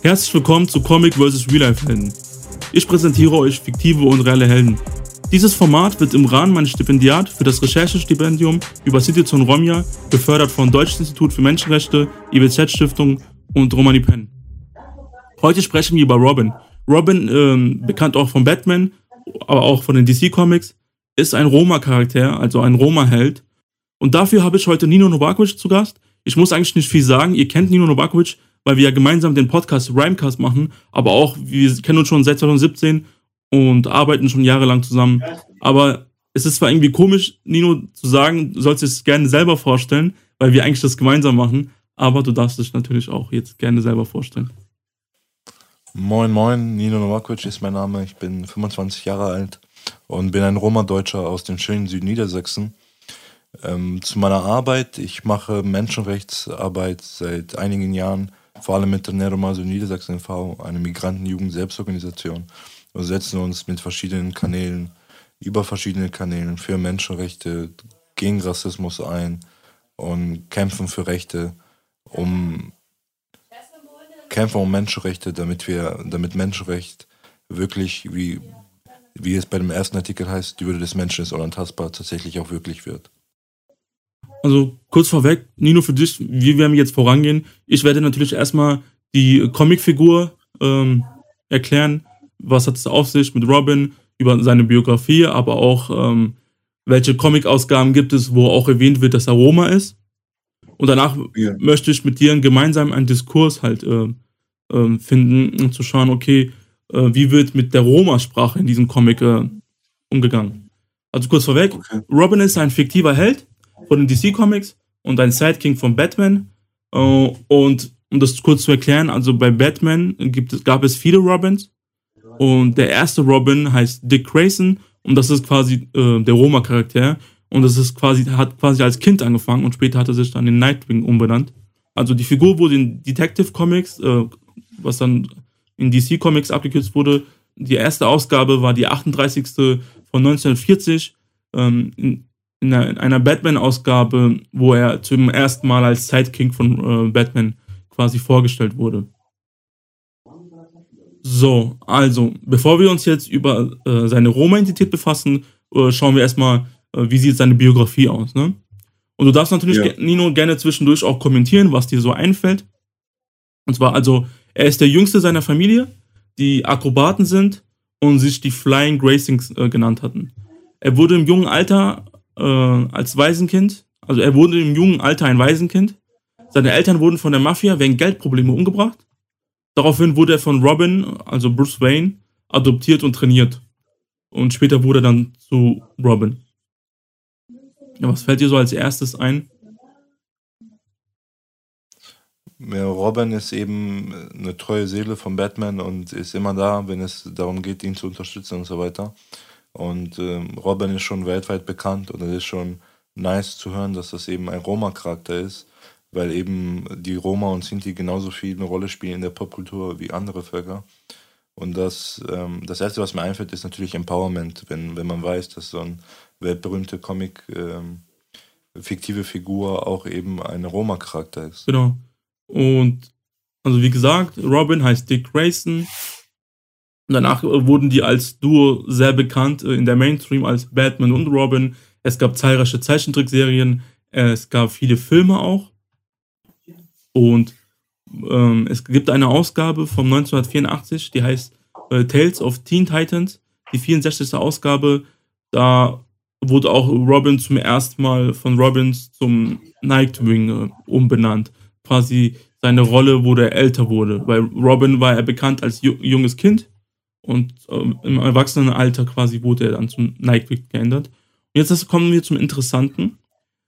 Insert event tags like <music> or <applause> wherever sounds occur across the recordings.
Herzlich willkommen zu Comic vs. Real Life Helden. Ich präsentiere euch fiktive und reale Helden. Dieses Format wird im Rahmen meines Stipendiat für das Recherchestipendium über Situation Romja gefördert vom Deutschen Institut für Menschenrechte, IWZ Stiftung und Romani Penn. Heute sprechen wir über Robin. Robin, ähm, bekannt auch von Batman, aber auch von den DC Comics, ist ein Roma-Charakter, also ein Roma-Held. Und dafür habe ich heute Nino Novakovic zu Gast. Ich muss eigentlich nicht viel sagen. Ihr kennt Nino Novakovic, weil wir ja gemeinsam den Podcast Rhymecast machen, aber auch wir kennen uns schon seit 2017 und arbeiten schon jahrelang zusammen. Aber es ist zwar irgendwie komisch, Nino zu sagen, du sollst es gerne selber vorstellen, weil wir eigentlich das gemeinsam machen, aber du darfst dich natürlich auch jetzt gerne selber vorstellen. Moin, moin, Nino Novakovic ist mein Name. Ich bin 25 Jahre alt und bin ein Roma-Deutscher aus dem schönen Südniedersachsen. Ähm, zu meiner Arbeit, ich mache Menschenrechtsarbeit seit einigen Jahren, vor allem mit der Neromaso Niedersachsen e.V., eine Migrantenjugend-Selbstorganisation. Wir setzen uns mit verschiedenen Kanälen, über verschiedene Kanälen für Menschenrechte, gegen Rassismus ein und kämpfen für Rechte, um kämpfen um Menschenrechte, damit wir, damit Menschenrecht wirklich, wie, wie es bei dem ersten Artikel heißt, die Würde des Menschen ist unantastbar, tatsächlich auch wirklich wird. Also kurz vorweg, Nino, für dich, wie werden wir jetzt vorangehen? Ich werde natürlich erstmal die Comicfigur ähm, erklären, was hat es auf sich mit Robin, über seine Biografie, aber auch ähm, welche Comic-Ausgaben gibt es, wo auch erwähnt wird, dass er Roma ist. Und danach ja. möchte ich mit dir gemeinsam einen Diskurs halt äh, äh, finden und zu schauen, okay, äh, wie wird mit der Roma-Sprache in diesem Comic äh, umgegangen. Also kurz vorweg, okay. Robin ist ein fiktiver Held von den DC Comics und ein Sideking von Batman. Äh, und um das kurz zu erklären, also bei Batman gibt, gab es viele Robins und der erste Robin heißt Dick Grayson und das ist quasi äh, der Roma-Charakter. Und das ist quasi, hat quasi als Kind angefangen und später hat er sich dann in Nightwing umbenannt. Also die Figur wurde in Detective Comics, äh, was dann in DC Comics abgekürzt wurde. Die erste Ausgabe war die 38. von 1940 ähm, in, in einer Batman-Ausgabe, wo er zum ersten Mal als Sidekick von äh, Batman quasi vorgestellt wurde. So, also, bevor wir uns jetzt über äh, seine Roma-Identität befassen, äh, schauen wir erstmal, äh, wie sieht seine Biografie aus. Ne? Und du darfst natürlich, ja. Nino, gerne zwischendurch auch kommentieren, was dir so einfällt. Und zwar, also, er ist der jüngste seiner Familie, die Akrobaten sind und sich die Flying Gracings äh, genannt hatten. Er wurde im jungen Alter äh, als Waisenkind, also er wurde im jungen Alter ein Waisenkind. Seine Eltern wurden von der Mafia wegen Geldprobleme umgebracht Daraufhin wurde er von Robin, also Bruce Wayne, adoptiert und trainiert. Und später wurde er dann zu Robin. Ja, was fällt dir so als erstes ein? Ja, Robin ist eben eine treue Seele von Batman und ist immer da, wenn es darum geht, ihn zu unterstützen und so weiter. Und ähm, Robin ist schon weltweit bekannt und es ist schon nice zu hören, dass das eben ein Roma-Charakter ist, weil eben die Roma und Sinti genauso viel eine Rolle spielen in der Popkultur wie andere Völker. Und das, ähm, das Erste, was mir einfällt, ist natürlich Empowerment, wenn, wenn man weiß, dass so ein weltberühmte Comic ähm, fiktive Figur auch eben ein Roma-Charakter ist. Genau. Und also wie gesagt, Robin heißt Dick Grayson. Und danach wurden die als Duo sehr bekannt äh, in der Mainstream als Batman und Robin. Es gab zahlreiche Zeichentrickserien, es gab viele Filme auch. Und ähm, es gibt eine Ausgabe von 1984, die heißt äh, Tales of Teen Titans, die 64. Ausgabe. Da wurde auch Robin zum ersten Mal von Robins zum Nightwing äh, umbenannt. Quasi seine Rolle, wo er älter wurde. Weil Robin war er bekannt als junges Kind und äh, im Erwachsenenalter quasi wurde er dann zum Nightwing geändert. Und jetzt kommen wir zum Interessanten.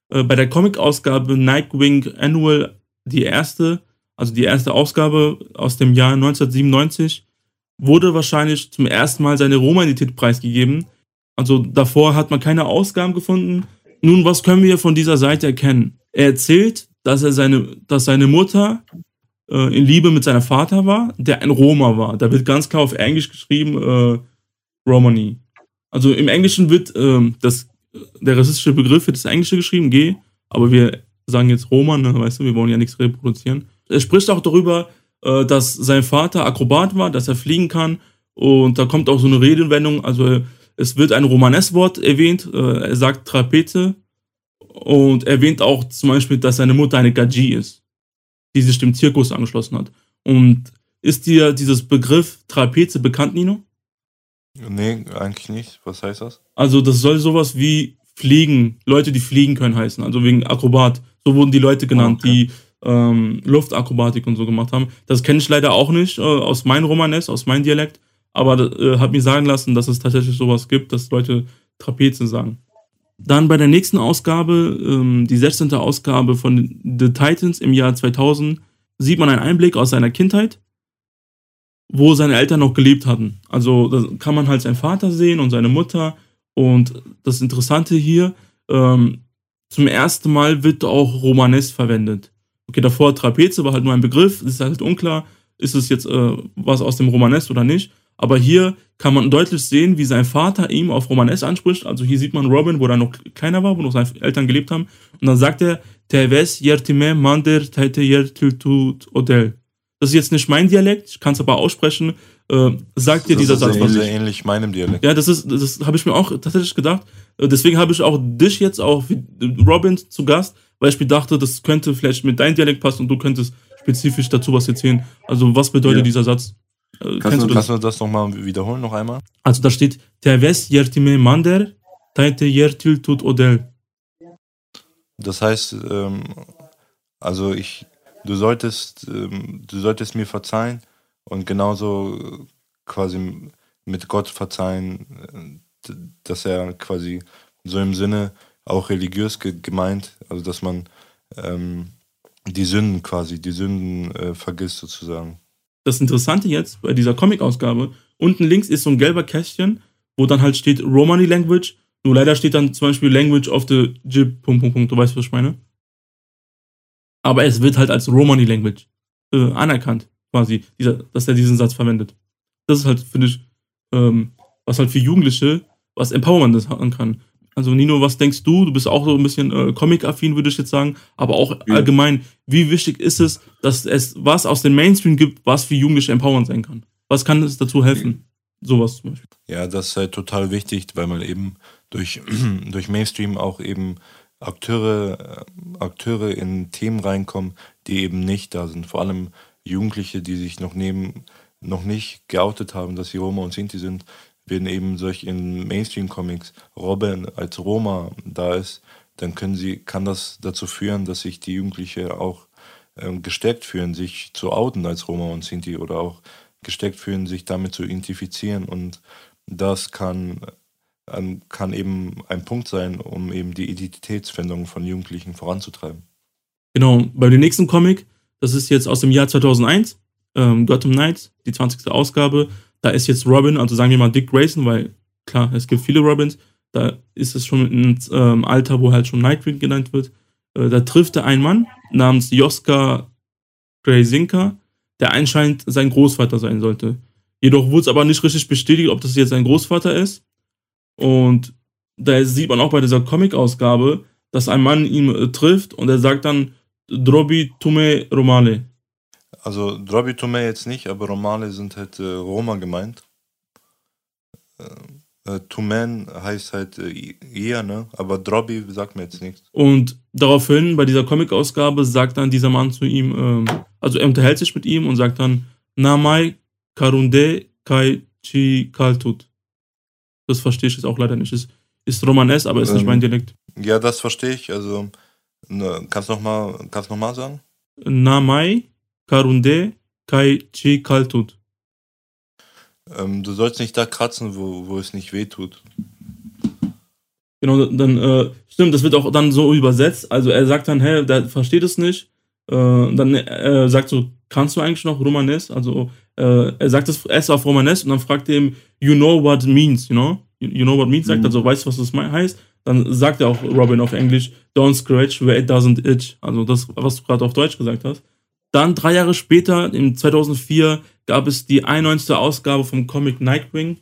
Äh, bei der Comic-Ausgabe Nightwing Annual die erste, also die erste Ausgabe aus dem Jahr 1997, wurde wahrscheinlich zum ersten Mal seine Roma-Identität preisgegeben. Also davor hat man keine Ausgaben gefunden, Nun, was können wir von dieser Seite erkennen? Er erzählt, dass er seine, dass seine Mutter äh, in Liebe mit seinem Vater war, der ein Roma war. Da wird ganz klar auf Englisch geschrieben, äh, Romani. Also im Englischen wird ähm, das, der rassistische Begriff wird das Englische geschrieben, G, aber wir sagen jetzt Roma, ne, weißt du, wir wollen ja nichts reproduzieren. Er spricht auch darüber, äh, dass sein Vater Akrobat war, dass er fliegen kann und da kommt auch so eine Redewendung, also es wird ein Romanes-Wort erwähnt, äh, er sagt Trapeze und erwähnt auch zum Beispiel, dass seine Mutter eine Gaji ist, die sich dem Zirkus angeschlossen hat. Und ist dir dieses Begriff Trapeze bekannt, Nino? Nee, eigentlich nicht. Was heißt das? Also das soll sowas wie Fliegen, Leute, die fliegen können heißen, also wegen Akrobat. So wurden die Leute genannt, Okay. die ähm, Luftakrobatik und so gemacht haben. Das kenne ich leider auch nicht äh, aus meinem Romanes, aus meinem Dialekt, aber äh, hat mir sagen lassen, dass es tatsächlich sowas gibt, dass Leute Trapeze sagen. Dann bei der nächsten Ausgabe, ähm, die 16. Ausgabe von The Titans im Jahr 2000, sieht man einen Einblick aus seiner Kindheit, wo seine Eltern noch gelebt hatten. Also da kann man halt seinen Vater sehen und seine Mutter. Und das Interessante hier, ähm, zum ersten Mal wird auch Romanes verwendet. Okay, davor Trapeze war halt nur ein Begriff, ist halt unklar, ist es jetzt äh, was aus dem Romanes oder nicht. Aber hier kann man deutlich sehen, wie sein Vater ihm auf Romanes anspricht. Also hier sieht man Robin, wo er noch kleiner war, wo noch seine Eltern gelebt haben. Und dann sagt er, Teves yertime mander taite yertiltut odel. Das ist jetzt nicht mein Dialekt, ich kann es aber aussprechen. Äh, sagt dir dieser das Satz ist was? sehr, sehr ähnlich meinem Dialekt. Ja, das ist, das habe ich mir auch tatsächlich gedacht. Äh, Deswegen habe ich auch dich jetzt auch wie Robin zu Gast, weil ich mir dachte, das könnte vielleicht mit deinem Dialekt passen und du könntest spezifisch dazu was erzählen. Also was bedeutet Ja. dieser Satz? Kannst, kennst du, das? kannst du das nochmal wiederholen, noch einmal? Also da steht, Teves yertime mander, taite yertil tut odel. Das heißt, ähm, also ich, du solltest, ähm, du solltest mir verzeihen und genauso quasi mit Gott verzeihen, dass er quasi so im Sinne auch religiös ge gemeint, also dass man ähm, die Sünden quasi, die Sünden äh, vergisst sozusagen. Das Interessante jetzt bei dieser Comic-Ausgabe, unten links ist so ein gelber Kästchen, wo dann halt steht Romani Language. Nur leider steht dann zum Beispiel Language of the Jib, Punkt, Punkt, Punkt. Du weißt, was ich meine? Aber es wird halt als Romani Language äh, anerkannt, quasi, dieser, dass er diesen Satz verwendet. Das ist halt, finde ich, ähm, was halt für Jugendliche, was Empowerment das haben kann. Also Nino, was denkst du? Du bist auch so ein bisschen äh, Comic-affin, würde ich jetzt sagen, aber auch Ja. allgemein, wie wichtig ist es, dass es was aus dem Mainstream gibt, was für Jugendliche empowernd sein kann? Was kann es dazu helfen? Sowas zum Beispiel. Ja, das ist halt total wichtig, weil man eben durch, <clears throat> durch Mainstream auch eben Akteure, äh, Akteure in Themen reinkommen, die eben nicht da sind. Vor allem Jugendliche, die sich noch neben, noch nicht geoutet haben, dass sie Roma und Sinti sind, werden eben solch in Mainstream-Comics Robin als Roma da ist, dann können sie, kann das dazu führen, dass sich die Jugendliche auch ähm, gestärkt fühlen, sich zu outen als Roma und Sinti oder auch gesteckt fühlen, sich damit zu identifizieren. Und das kann, ähm, kann eben ein Punkt sein, um eben die Identitätsfindung von Jugendlichen voranzutreiben. Genau, bei dem nächsten Comic, das ist jetzt aus dem Jahr 2001, ähm, Gotham Knights, die 20. Ausgabe. Da ist jetzt Robin, also sagen wir mal Dick Grayson, weil klar, es gibt viele Robins. Da ist es schon ein ähm, Alter, wo halt schon Nightwing genannt wird. Äh, da trifft er einen Mann namens Joska Graysinka, der anscheinend sein Großvater sein sollte. Jedoch wurde es aber nicht richtig bestätigt, ob das jetzt sein Großvater ist. Und da sieht man auch bei dieser Comic-Ausgabe, dass ein Mann ihn äh, trifft und er sagt dann Drobi Tume Romale. Also Drobi Tome jetzt nicht, aber Romale sind halt äh, Roma gemeint. Äh, äh, Tumen heißt halt äh, eher, ne? Aber Drobi sagt mir jetzt nichts. Und daraufhin, bei dieser Comic-Ausgabe, sagt dann dieser Mann zu ihm, ähm, also er unterhält sich mit ihm und sagt dann, Namai Karunde Kai Chi Kaltut. Das verstehe ich jetzt auch leider nicht. Ist, ist Romanes, aber ist nicht Ähm. mein Dialekt. Ja, das verstehe ich. Also ne, kannst noch mal, kannst noch mal sagen? Namai Karunde Kai Chi Kaltut. Ähm, du sollst nicht da kratzen, wo, wo es nicht weh tut. Genau, dann, äh, stimmt, das wird auch dann so übersetzt. Also er sagt dann, hä, der versteht es nicht. Äh, dann äh, sagt so, kannst du eigentlich noch Romanes? Also äh, er sagt es erst auf Romanes und dann fragt er ihm, you know what it means, you know? You, know what means, sagt Mhm. also, weißt du, was das heißt? dann sagt er auch Robin auf Englisch, don't scratch where it doesn't itch. Also das, was du gerade auf Deutsch gesagt hast. Dann drei Jahre später, im 2004, gab es die 91. Ausgabe vom Comic Nightwing.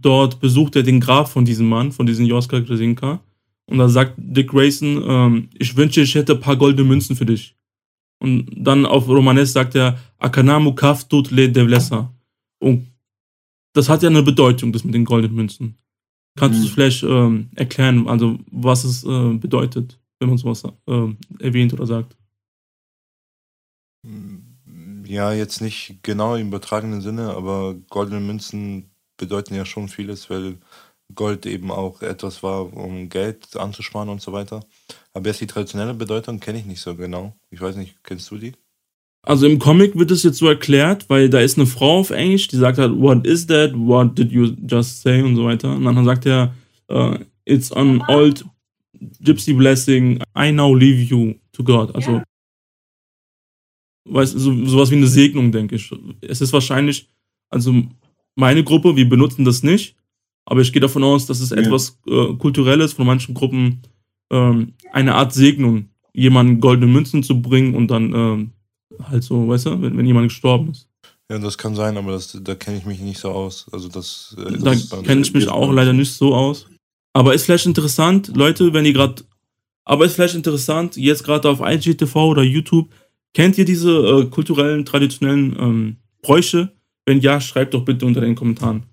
Dort besucht er den Grab von diesem Mann, von diesem Joskar Krasinka. Und da sagt Dick Grayson, ähm, ich wünsche, ich hätte ein paar goldene Münzen für dich. Und dann auf Romanes sagt er, Akanamu kaftut le devlesa. Und das hat ja eine Bedeutung, das mit den goldenen Münzen. Kannst du es vielleicht ähm, erklären, also was es äh, bedeutet, wenn man sowas äh, erwähnt oder sagt? Ja, jetzt nicht genau im übertragenen Sinne, aber goldene Münzen bedeuten ja schon vieles, weil Gold eben auch etwas war, um Geld anzusparen und so weiter. Aber jetzt die traditionelle Bedeutung kenne ich nicht so genau. Ich weiß nicht, kennst du die? Also im Comic wird es jetzt so erklärt, weil da ist eine Frau auf Englisch, die sagt halt, what is that? What did you just say? Und so weiter. Und dann sagt er, uh, it's an old gypsy blessing. I now leave you to God. Also, weißt so, sowas wie eine Segnung, denke ich. Es ist wahrscheinlich, also meine Gruppe, wir benutzen das nicht, aber ich gehe davon aus, dass es ja. etwas äh, Kulturelles von manchen Gruppen, ähm, eine Art Segnung, jemanden goldene Münzen zu bringen und dann ähm, halt so, weißt du, wenn, wenn jemand gestorben ist. Ja, das kann sein, aber das, da kenne ich mich nicht so aus. Also das, äh, das da kenne ich mich auch leider nicht so aus. Aber ist vielleicht interessant, Leute, wenn ihr gerade, aber ist vielleicht interessant, jetzt gerade auf IGTV oder YouTube, kennt ihr diese äh, kulturellen, traditionellen ähm, Bräuche? Wenn ja, schreibt doch bitte unter den Kommentaren.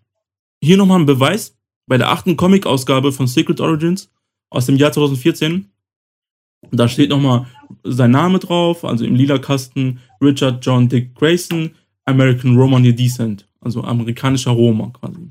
Hier nochmal ein Beweis. Bei der achten Comic-Ausgabe von Secret Origins aus dem Jahr 2014 da steht nochmal sein Name drauf, also im lila Kasten Richard John Dick Grayson, American Romani Descent, also amerikanischer Roma quasi.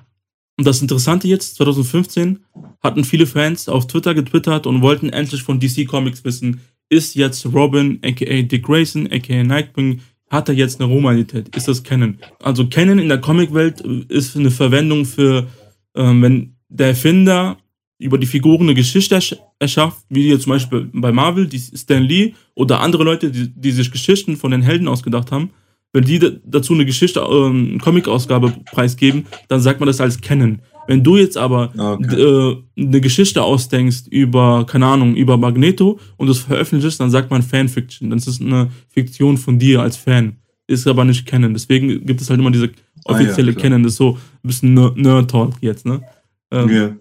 Und das Interessante jetzt, 2015 hatten viele Fans auf Twitter getwittert und wollten endlich von DC Comics wissen, ist jetzt Robin, aka Dick Grayson, aka Nightwing, hat er jetzt eine Romanität? Ist das Canon? Also Canon in der Comicwelt ist eine Verwendung für, ähm, wenn der Erfinder über die Figuren eine Geschichte erschafft, wie jetzt zum Beispiel bei Marvel, die Stan Lee oder andere Leute, die, die sich Geschichten von den Helden ausgedacht haben, wenn die dazu eine Geschichte, ähm, Comic-Ausgabe preisgeben, dann sagt man das als Canon. Wenn du jetzt aber ah, okay. äh, eine Geschichte ausdenkst über, keine Ahnung, über Magneto und das veröffentlichst, dann sagt man Fanfiction. Das ist eine Fiktion von dir als Fan. Ist aber nicht Canon. Deswegen gibt es halt immer diese offizielle ah, ja, Canon. Das ist so ein bisschen Nerd-Talk jetzt, ne? Ähm, yeah.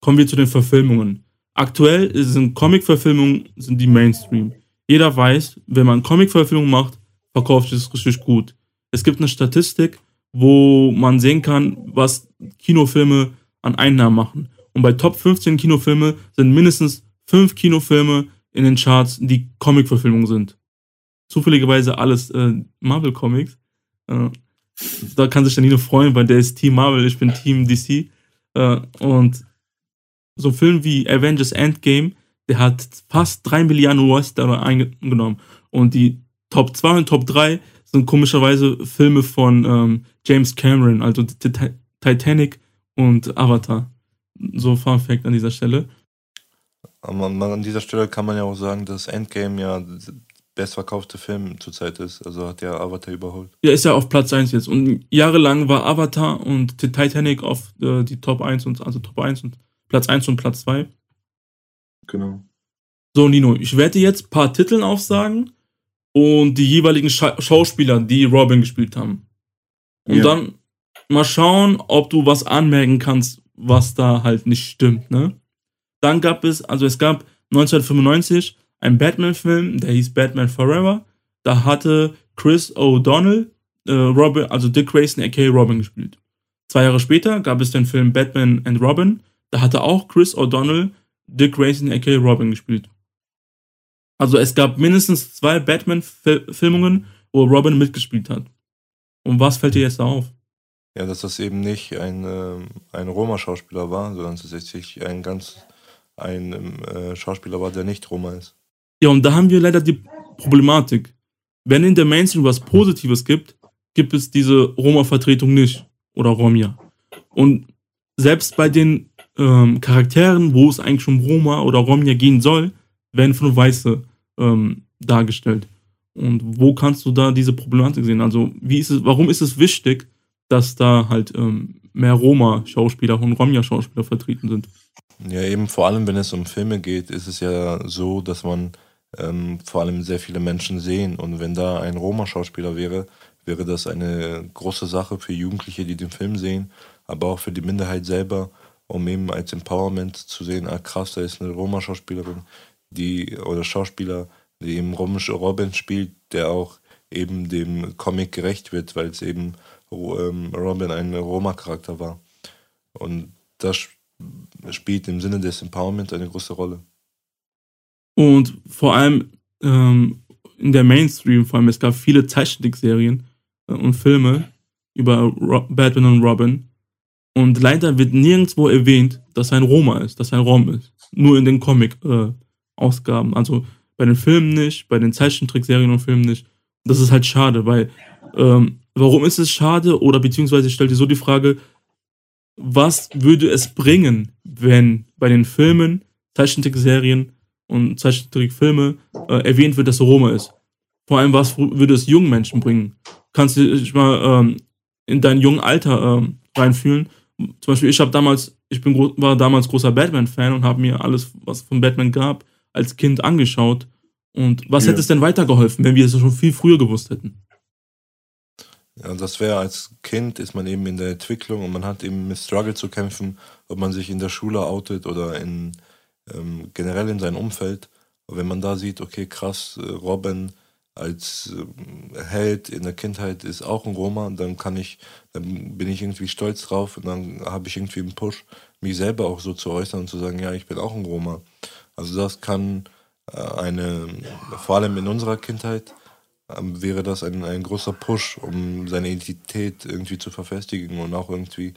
Kommen wir zu den Verfilmungen. Aktuell sind Comic-Verfilmungen sind die Mainstream. Jeder weiß, wenn man Comic-Verfilmungen macht, verkauft es richtig gut. Es gibt eine Statistik, wo man sehen kann, was Kinofilme an Einnahmen machen. Und bei Top 15 Kinofilme sind mindestens fünf Kinofilme in den Charts, die Comic-Verfilmungen sind. Zufälligerweise alles äh, Marvel-Comics. Äh, da kann sich der Nino freuen, weil der ist Team Marvel, ich bin Team DC. Äh, und so ein Film wie Avengers Endgame, der hat fast 3 Milliarden US-Dollar eingenommen. Und die Top 2 und Top 3 sind komischerweise Filme von ähm, James Cameron, also Titanic und Avatar. So Fun Fact an dieser Stelle. An dieser Stelle kann man ja auch sagen, dass Endgame ja der bestverkaufte Film zurzeit ist. Also hat ja Avatar überholt. Ja, ist ja auf Platz 1 jetzt. Und jahrelang war Avatar und Titanic auf äh, die Top 1 und also Top 1 und Platz 1 und Platz 2. Genau. So, Nino, ich werde jetzt ein paar Titel aufsagen und die jeweiligen Scha Schauspieler, die Robin gespielt haben. Und ja. dann mal schauen, ob du was anmerken kannst, was da halt nicht stimmt, ne? Dann gab es, also es gab 1995 einen Batman-Film, der hieß Batman Forever. Da hatte Chris O'Donnell äh, Robin, also Dick Grayson aka Robin gespielt. Zwei Jahre später gab es den Film Batman and Robin. Da hatte auch Chris O'Donnell Dick Grayson aka Robin gespielt. Also es gab mindestens zwei Batman-Filmungen, wo Robin mitgespielt hat. Und was fällt dir jetzt auf? Ja, dass das eben nicht ein, äh, ein Roma-Schauspieler war, sondern tatsächlich ein ganz ein äh, Schauspieler war, der nicht Roma ist. Ja, und da haben wir leider die Problematik. Wenn in der Mainstream was Positives gibt, gibt es diese Roma-Vertretung nicht. Oder Romja. Und selbst bei den ähm, Charakteren, wo es eigentlich um Roma oder Romja gehen soll, werden von Weiße ähm, dargestellt. Und wo kannst du da diese Problematik sehen? Also, wie ist es, warum ist es wichtig, dass da halt ähm, mehr Roma-Schauspieler und Romja-Schauspieler vertreten sind. Ja, eben vor allem, wenn es um Filme geht, ist es ja so, dass man ähm, vor allem sehr viele Menschen sehen. Und wenn da ein Roma-Schauspieler wäre, wäre das eine große Sache für Jugendliche, die den Film sehen, aber auch für die Minderheit selber, um eben als Empowerment zu sehen, ah krass, da ist eine Roma-Schauspielerin, die oder Schauspieler, eben Robin spielt, der auch eben dem Comic gerecht wird, weil es eben ähm, Robin ein Roma-Charakter war. Und das spielt im Sinne des Empowerment eine große Rolle. Und vor allem ähm, in der Mainstream, vor allem, es gab viele Zeichentrickserien äh, und Filme über Ro Batman und Robin. Und leider wird nirgendwo erwähnt, dass er ein Roma ist, dass er ein Rom ist. Nur in den Comic-Ausgaben. Äh, also bei den Filmen nicht, bei den Zeichentrickserien und Filmen nicht. Das ist halt schade, weil ähm, warum ist es schade? Oder beziehungsweise stellt dir so die Frage, was würde es bringen, wenn bei den Filmen, Zeichentrickserien und Zeichentrickfilme äh, erwähnt wird, dass Roma ist? Vor allem, was würde es jungen Menschen bringen? Kannst du dich mal ähm, in dein jungen Alter ähm, reinfühlen? Zum Beispiel, ich habe damals, ich bin war damals großer Batman-Fan und habe mir alles, was von Batman gab, als Kind angeschaut. Und was ja. hätte es denn weitergeholfen, wenn wir es schon viel früher gewusst hätten? Ja, das wäre als Kind, ist man eben in der Entwicklung und man hat eben mit Struggle zu kämpfen, ob man sich in der Schule outet oder in, ähm, generell in seinem Umfeld. Und wenn man da sieht, okay, krass, äh, Robin als äh, Held in der Kindheit ist auch ein Roma, dann kann ich, dann bin ich irgendwie stolz drauf und dann habe ich irgendwie einen Push, mich selber auch so zu äußern und zu sagen, ja, ich bin auch ein Roma. Also das kann äh, eine, vor allem in unserer Kindheit, ähm, wäre das ein, ein großer Push, um seine Identität irgendwie zu verfestigen und auch irgendwie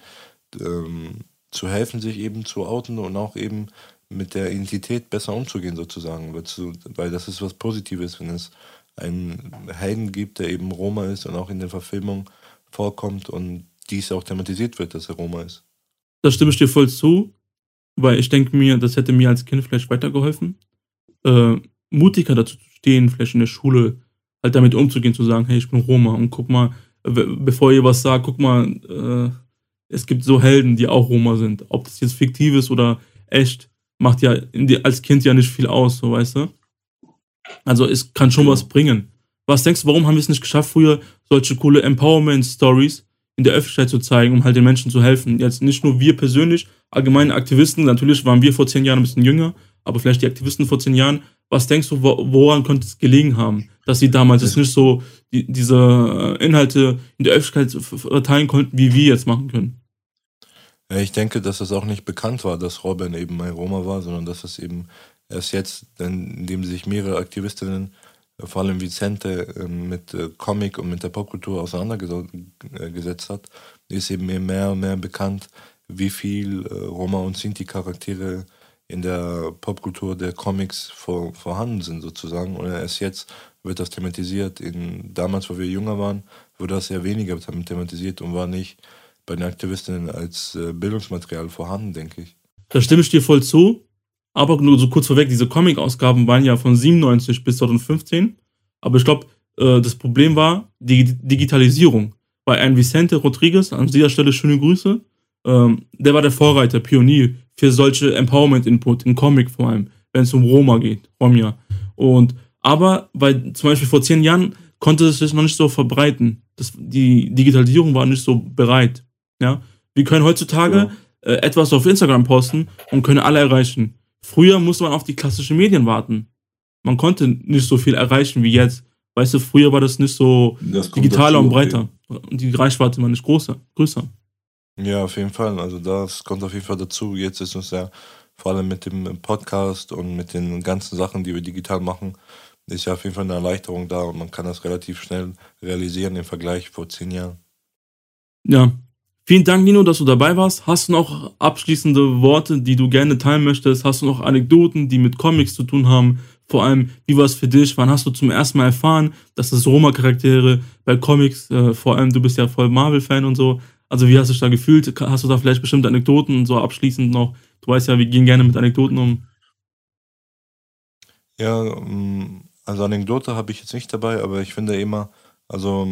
ähm, zu helfen, sich eben zu outen und auch eben mit der Identität besser umzugehen sozusagen, weil das ist was Positives, wenn es einen Helden gibt, der eben Roma ist und auch in der Verfilmung vorkommt und dies auch thematisiert wird, dass er Roma ist. Da stimme ich dir voll zu, weil ich denke mir, das hätte mir als Kind vielleicht weitergeholfen, äh, mutiger dazu zu stehen, vielleicht in der Schule halt damit umzugehen, zu sagen, hey, ich bin Roma und guck mal, bevor ihr was sagt, guck mal, äh, es gibt so Helden, die auch Roma sind. Ob das jetzt fiktiv ist oder echt, macht ja als Kind ja nicht viel aus, so weißt du. Also es kann schon was bringen. Was denkst du, warum haben wir es nicht geschafft, früher solche coole Empowerment-Stories in der Öffentlichkeit zu zeigen, um halt den Menschen zu helfen? Jetzt nicht nur wir persönlich, allgemeine Aktivisten, natürlich waren wir vor zehn Jahren ein bisschen jünger, aber vielleicht die Aktivisten vor zehn Jahren. Was denkst du, woran könnte es gelegen haben, dass sie damals jetzt nicht so die, diese äh, Inhalte in der Öffentlichkeit verteilen konnten, wie wir jetzt machen können? Ich denke, dass es auch nicht bekannt war, dass Robin eben ein Roma war, sondern dass es eben erst jetzt, indem sich mehrere Aktivistinnen, vor allem Vicente, ähm, mit äh, Comic und mit der Popkultur auseinandergesetzt hat, ist eben mehr und mehr bekannt, wie viel äh, Roma und Sinti-Charaktere in der Popkultur der Comics vor, vorhanden sind sozusagen. Und erst jetzt wird das thematisiert. In, damals, wo wir jünger waren, wurde das sehr weniger thematisiert und war nicht bei den Aktivistinnen als äh, Bildungsmaterial vorhanden, denke ich. Da stimme ich dir voll zu. Aber nur so kurz vorweg, diese Comic-Ausgaben waren ja von 97 bis 2015. Aber ich glaube, äh, das Problem war die Digitalisierung. Bei ein Vicente Rodriguez, an dieser Stelle schöne Grüße, ähm, der war der Vorreiter, Pionier für solche Empowerment-Input, im Comic vor allem, wenn es um Roma geht, Romja. Und aber weil zum Beispiel vor zehn Jahren konnte es sich noch nicht so verbreiten. Das, die Digitalisierung war nicht so bereit. Ja? Wir können heutzutage ja. äh, etwas auf Instagram posten und können alle erreichen. Früher musste man auf die klassischen Medien warten. Man konnte nicht so viel erreichen wie jetzt. Weißt du, früher war das nicht so digitaler und breiter. Okay. Und die Reichweite war nicht größer. größer. Ja, auf jeden Fall. Also das kommt auf jeden Fall dazu. Jetzt ist uns ja vor allem mit dem Podcast und mit den ganzen Sachen, die wir digital machen, ist ja auf jeden Fall eine Erleichterung da und man kann das relativ schnell realisieren im Vergleich vor zehn Jahren. Ja. Vielen Dank, Nino, dass du dabei warst. Hast du noch abschließende Worte, die du gerne teilen möchtest? Hast du noch Anekdoten, die mit Comics zu tun haben? Vor allem, wie war es für dich? Wann hast du zum ersten Mal erfahren, dass es Roma-Charaktere bei Comics, äh, vor allem du bist ja voll Marvel-Fan und so, also wie hast du dich da gefühlt? Hast du da vielleicht bestimmte Anekdoten und so abschließend noch? Du weißt ja, wir gehen gerne mit Anekdoten um. Ja, ähm, also Anekdote habe ich jetzt nicht dabei, aber ich finde immer, also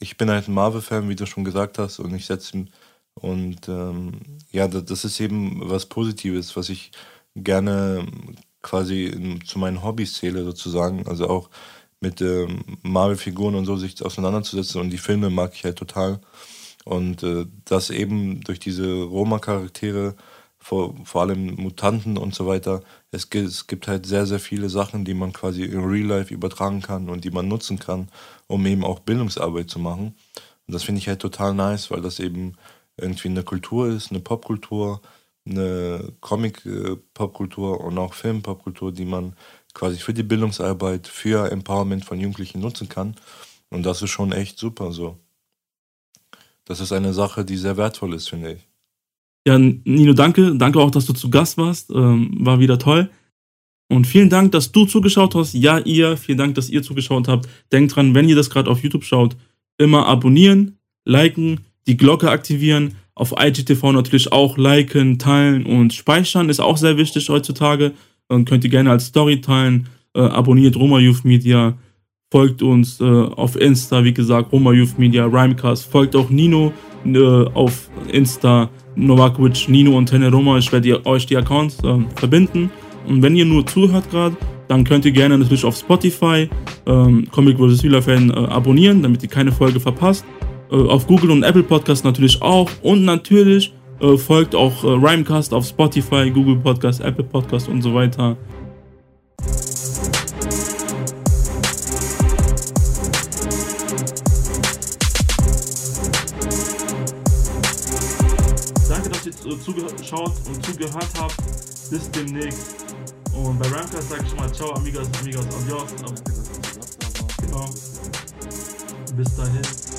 ich bin halt ein Marvel-Fan, wie du schon gesagt hast, und ich setze Und ähm, ja, das ist eben was Positives, was ich gerne quasi in, zu meinen Hobbys zähle sozusagen. Also auch mit ähm, Marvel-Figuren und so sich auseinanderzusetzen und die Filme mag ich halt total. Und äh, das eben durch diese Roma-Charaktere, vor, vor allem Mutanten und so weiter, es gibt, es gibt halt sehr, sehr viele Sachen, die man quasi in Real Life übertragen kann und die man nutzen kann, um eben auch Bildungsarbeit zu machen. Und das finde ich halt total nice, weil das eben irgendwie eine Kultur ist, eine Popkultur, eine Comic-Popkultur und auch Film-Popkultur, die man quasi für die Bildungsarbeit, für Empowerment von Jugendlichen nutzen kann. Und das ist schon echt super so. Das ist eine Sache, die sehr wertvoll ist, finde ich. Ja, Nino, danke. Danke auch, dass du zu Gast warst. Ähm, war wieder toll. Und vielen Dank, dass du zugeschaut hast. Ja, ihr. Vielen Dank, dass ihr zugeschaut habt. Denkt dran, wenn ihr das gerade auf YouTube schaut, immer abonnieren, liken, die Glocke aktivieren. Auf IGTV natürlich auch liken, teilen und speichern. Ist auch sehr wichtig heutzutage. Und könnt ihr gerne als Story teilen. Äh, abonniert Roma Youth Media. Folgt uns äh, auf Insta, wie gesagt, Roma Youth Media, Rhymecast. Folgt auch Nino äh, auf Insta, Novakovic, Nino und Tene Roma. Ich werde euch die Accounts äh, verbinden. Und wenn ihr nur zuhört gerade, dann könnt ihr gerne natürlich auf Spotify ähm, Comic vs. Real Fan äh, abonnieren, damit ihr keine Folge verpasst. Äh, auf Google und Apple Podcast natürlich auch. Und natürlich äh, folgt auch äh, Rhymecast auf Spotify, Google Podcast, Apple Podcast und so weiter. Zugeschaut und zugehört habt. Bis demnächst. Und bei Rhymecast sage ich mal Ciao, Amigas, Amigas, Adios. Genau. Bis dahin.